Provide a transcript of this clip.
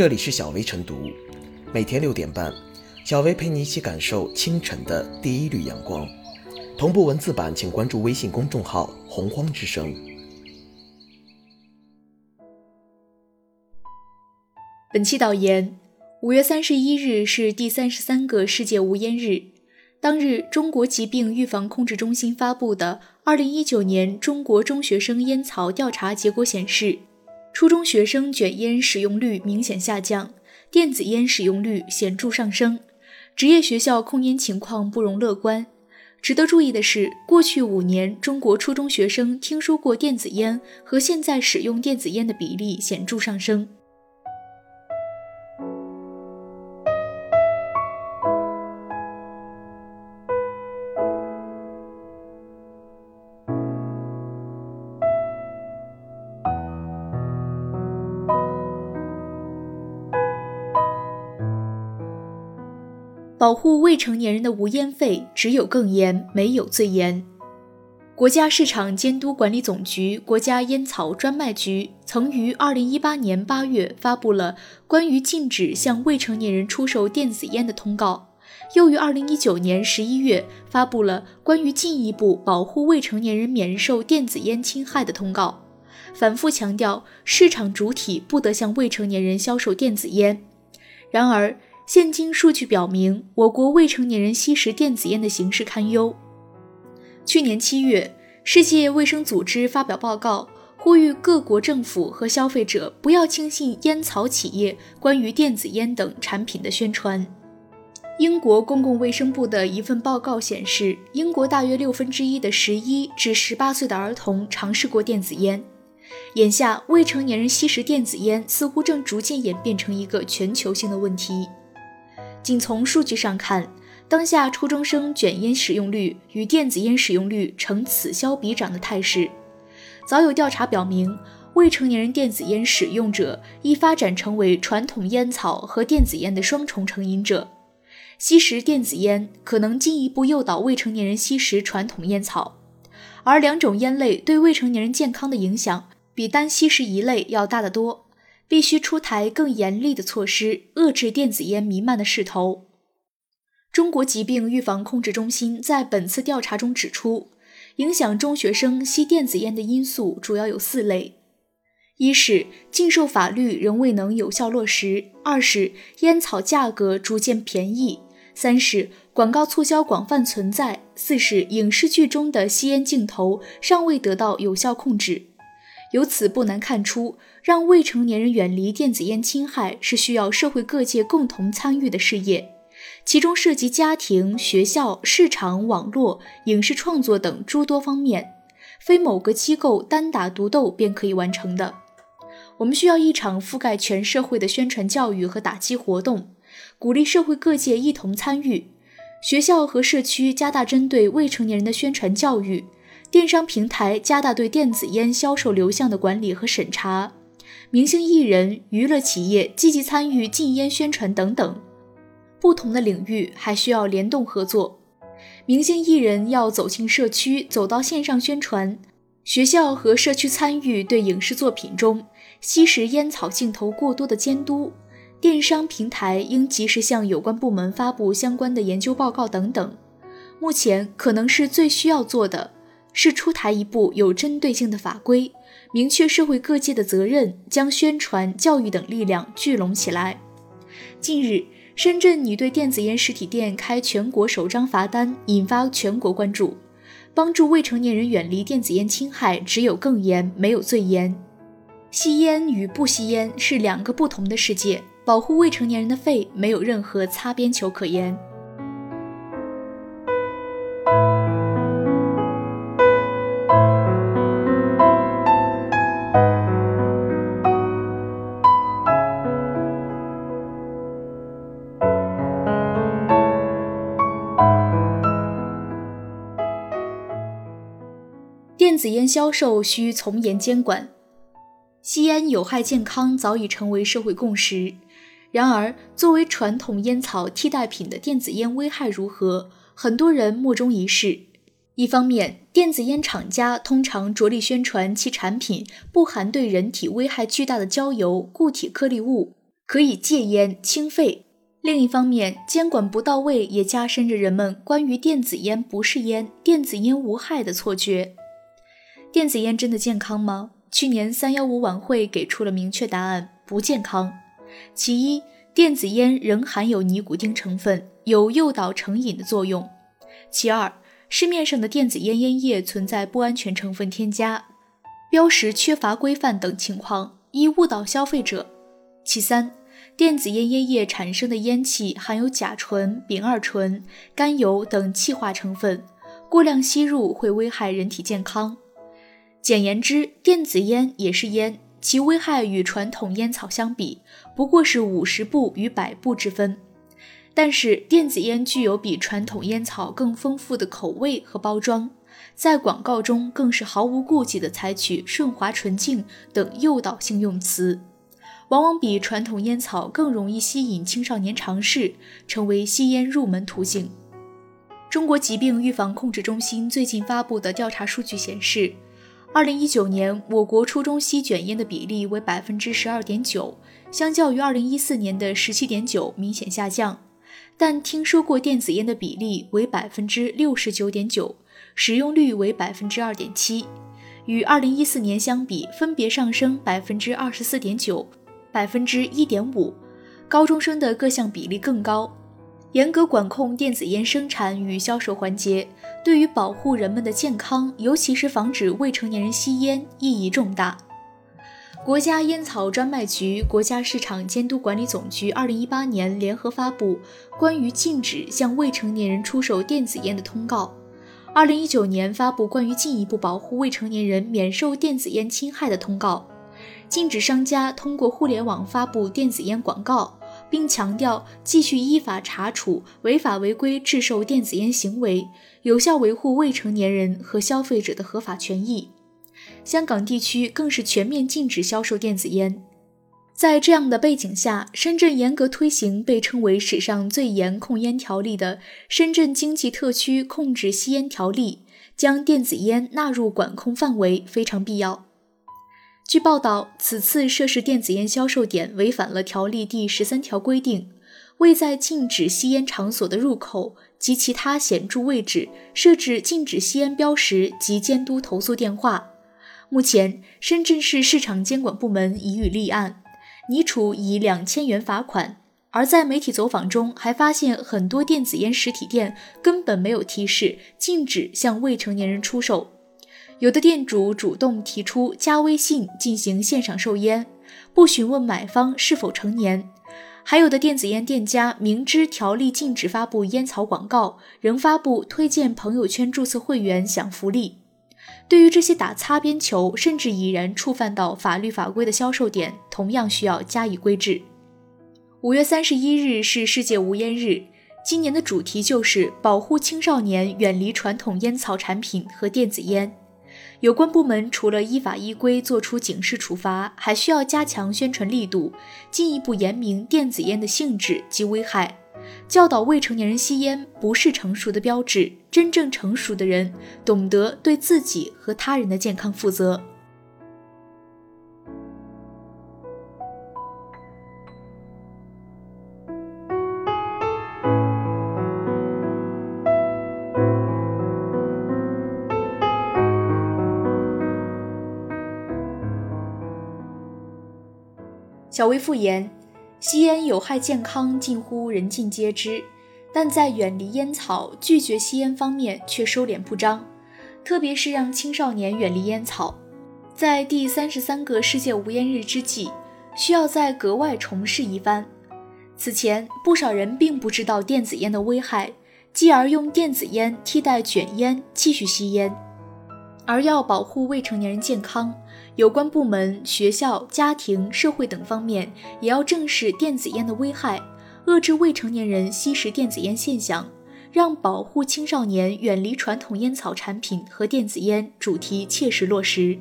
这里是小薇晨读，每天六点半，小薇陪你一起感受清晨的第一缕阳光。同步文字版，请关注微信公众号“洪荒之声”。本期导言：五月三十一日是第三十三个世界无烟日。当日，中国疾病预防控制中心发布的二零一九年中国中学生烟草调查结果显示。初中学生卷烟使用率明显下降，电子烟使用率显著上升，职业学校控烟情况不容乐观。值得注意的是，过去五年中国初中学生听说过电子烟和现在使用电子烟的比例显著上升。保护未成年人的无烟费，只有更严，没有最严。国家市场监督管理总局、国家烟草专卖局曾于二零一八年八月发布了关于禁止向未成年人出售电子烟的通告，又于二零一九年十一月发布了关于进一步保护未成年人免受电子烟侵害的通告，反复强调市场主体不得向未成年人销售电子烟。然而，现今数据表明，我国未成年人吸食电子烟的形势堪忧。去年七月，世界卫生组织发表报告，呼吁各国政府和消费者不要轻信烟草企业关于电子烟等产品的宣传。英国公共卫生部的一份报告显示，英国大约六分之一的十一至十八岁的儿童尝试过电子烟。眼下，未成年人吸食电子烟似乎正逐渐演变成一个全球性的问题。仅从数据上看，当下初中生卷烟使用率与电子烟使用率呈此消彼长的态势。早有调查表明，未成年人电子烟使用者易发展成为传统烟草和电子烟的双重成瘾者。吸食电子烟可能进一步诱导未成年人吸食传统烟草，而两种烟类对未成年人健康的影响比单吸食一类要大得多。必须出台更严厉的措施，遏制电子烟弥漫的势头。中国疾病预防控制中心在本次调查中指出，影响中学生吸电子烟的因素主要有四类：一是禁售法律仍未能有效落实；二是烟草价格逐渐便宜；三是广告促销广泛存在；四是影视剧中的吸烟镜头尚未得到有效控制。由此不难看出，让未成年人远离电子烟侵害是需要社会各界共同参与的事业，其中涉及家庭、学校、市场、网络、影视创作等诸多方面，非某个机构单打独斗便可以完成的。我们需要一场覆盖全社会的宣传教育和打击活动，鼓励社会各界一同参与，学校和社区加大针对未成年人的宣传教育。电商平台加大对电子烟销售流向的管理和审查，明星艺人、娱乐企业积极参与禁烟宣传等等。不同的领域还需要联动合作。明星艺人要走进社区，走到线上宣传；学校和社区参与对影视作品中吸食烟草镜头过多的监督；电商平台应及时向有关部门发布相关的研究报告等等。目前可能是最需要做的。是出台一部有针对性的法规，明确社会各界的责任，将宣传、教育等力量聚拢起来。近日，深圳拟对电子烟实体店开全国首张罚单，引发全国关注。帮助未成年人远离电子烟侵害，只有更严，没有最严。吸烟与不吸烟是两个不同的世界，保护未成年人的肺，没有任何擦边球可言。电子烟销售需从严监管，吸烟有害健康早已成为社会共识。然而，作为传统烟草替代品的电子烟危害如何，很多人莫衷一是。一方面，电子烟厂家通常着力宣传其产品不含对人体危害巨大的焦油、固体颗粒物，可以戒烟清肺。另一方面，监管不到位，也加深着人们关于电子烟不是烟、电子烟无害的错觉。电子烟真的健康吗？去年三幺五晚会给出了明确答案：不健康。其一，电子烟仍含有尼古丁成分，有诱导成瘾的作用；其二，市面上的电子烟烟叶存在不安全成分添加、标识缺乏规范等情况，易误导消费者；其三。电子烟烟叶产生的烟气含有甲醇、丙二醇、甘油等气化成分，过量吸入会危害人体健康。简言之，电子烟也是烟，其危害与传统烟草相比，不过是五十步与百步之分。但是，电子烟具有比传统烟草更丰富的口味和包装，在广告中更是毫无顾忌地采取顺滑纯净等诱导性用词。往往比传统烟草更容易吸引青少年尝试，成为吸烟入门途径。中国疾病预防控制中心最近发布的调查数据显示，二零一九年我国初中吸卷烟的比例为百分之十二点九，相较于二零一四年的十七点九明显下降。但听说过电子烟的比例为百分之六十九点九，使用率为百分之二点七，与二零一四年相比，分别上升百分之二十四点九。百分之一点五，高中生的各项比例更高。严格管控电子烟生产与销售环节，对于保护人们的健康，尤其是防止未成年人吸烟，意义重大。国家烟草专卖局、国家市场监督管理总局二零一八年联合发布《关于禁止向未成年人出售电子烟的通告》，二零一九年发布《关于进一步保护未成年人免受电子烟侵害的通告》。禁止商家通过互联网发布电子烟广告，并强调继续依法查处违法违规制售电子烟行为，有效维护未成年人和消费者的合法权益。香港地区更是全面禁止销售电子烟。在这样的背景下，深圳严格推行被称为史上最严控烟条例的《深圳经济特区控制吸烟条例》，将电子烟纳入管控范围非常必要。据报道，此次涉事电子烟销售点违反了条例第十三条规定，未在禁止吸烟场所的入口及其他显著位置设置禁止吸烟标识及监督投诉电话。目前，深圳市市场监管部门已予立案，拟处以两千元罚款。而在媒体走访中，还发现很多电子烟实体店根本没有提示禁止向未成年人出售。有的店主主动提出加微信进行现场售烟，不询问买方是否成年；还有的电子烟店家明知条例禁止发布烟草广告，仍发布推荐朋友圈注册会员享福利。对于这些打擦边球，甚至已然触犯到法律法规的销售点，同样需要加以规制。五月三十一日是世界无烟日，今年的主题就是保护青少年远离传统烟草产品和电子烟。有关部门除了依法依规作出警示处罚，还需要加强宣传力度，进一步严明电子烟的性质及危害，教导未成年人吸烟不是成熟的标志。真正成熟的人懂得对自己和他人的健康负责。小微复言，吸烟有害健康近乎人尽皆知，但在远离烟草、拒绝吸烟方面却收敛不张，特别是让青少年远离烟草。在第三十三个世界无烟日之际，需要再格外重视一番。此前，不少人并不知道电子烟的危害，继而用电子烟替代卷烟继续吸烟。而要保护未成年人健康，有关部门、学校、家庭、社会等方面也要正视电子烟的危害，遏制未成年人吸食电子烟现象，让保护青少年远离传统烟草产品和电子烟主题切实落实。